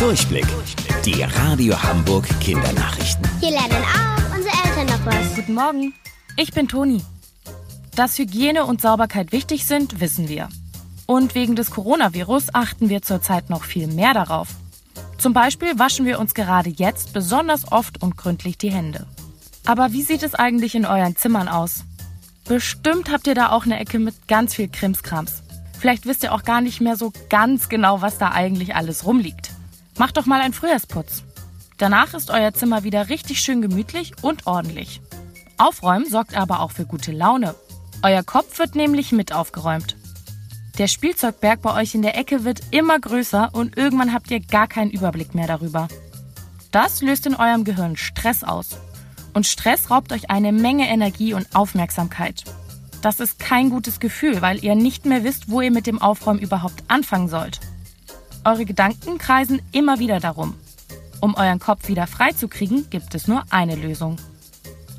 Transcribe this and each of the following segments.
Durchblick. Die Radio Hamburg Kindernachrichten. Hier lernen auch unsere Eltern noch was. Guten Morgen, ich bin Toni. Dass Hygiene und Sauberkeit wichtig sind, wissen wir. Und wegen des Coronavirus achten wir zurzeit noch viel mehr darauf. Zum Beispiel waschen wir uns gerade jetzt besonders oft und gründlich die Hände. Aber wie sieht es eigentlich in euren Zimmern aus? Bestimmt habt ihr da auch eine Ecke mit ganz viel Krimskrams. Vielleicht wisst ihr auch gar nicht mehr so ganz genau, was da eigentlich alles rumliegt. Macht doch mal einen Frühjahrsputz. Danach ist euer Zimmer wieder richtig schön gemütlich und ordentlich. Aufräumen sorgt aber auch für gute Laune. Euer Kopf wird nämlich mit aufgeräumt. Der Spielzeugberg bei euch in der Ecke wird immer größer und irgendwann habt ihr gar keinen Überblick mehr darüber. Das löst in eurem Gehirn Stress aus. Und Stress raubt euch eine Menge Energie und Aufmerksamkeit. Das ist kein gutes Gefühl, weil ihr nicht mehr wisst, wo ihr mit dem Aufräumen überhaupt anfangen sollt. Eure Gedanken kreisen immer wieder darum. Um euren Kopf wieder freizukriegen, gibt es nur eine Lösung.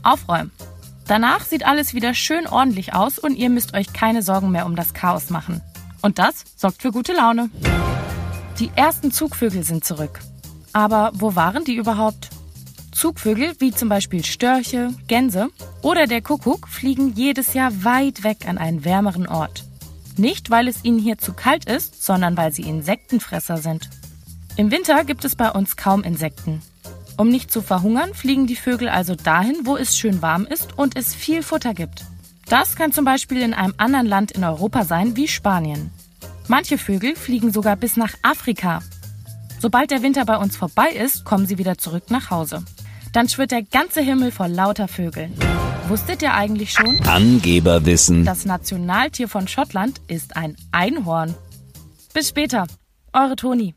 Aufräumen. Danach sieht alles wieder schön ordentlich aus und ihr müsst euch keine Sorgen mehr um das Chaos machen. Und das sorgt für gute Laune. Die ersten Zugvögel sind zurück. Aber wo waren die überhaupt? Zugvögel wie zum Beispiel Störche, Gänse oder der Kuckuck fliegen jedes Jahr weit weg an einen wärmeren Ort. Nicht, weil es ihnen hier zu kalt ist, sondern weil sie Insektenfresser sind. Im Winter gibt es bei uns kaum Insekten. Um nicht zu verhungern, fliegen die Vögel also dahin, wo es schön warm ist und es viel Futter gibt. Das kann zum Beispiel in einem anderen Land in Europa sein, wie Spanien. Manche Vögel fliegen sogar bis nach Afrika. Sobald der Winter bei uns vorbei ist, kommen sie wieder zurück nach Hause. Dann schwirrt der ganze Himmel vor lauter Vögeln. Wusstet ihr eigentlich schon? Angeberwissen. Das Nationaltier von Schottland ist ein Einhorn. Bis später. Eure Toni.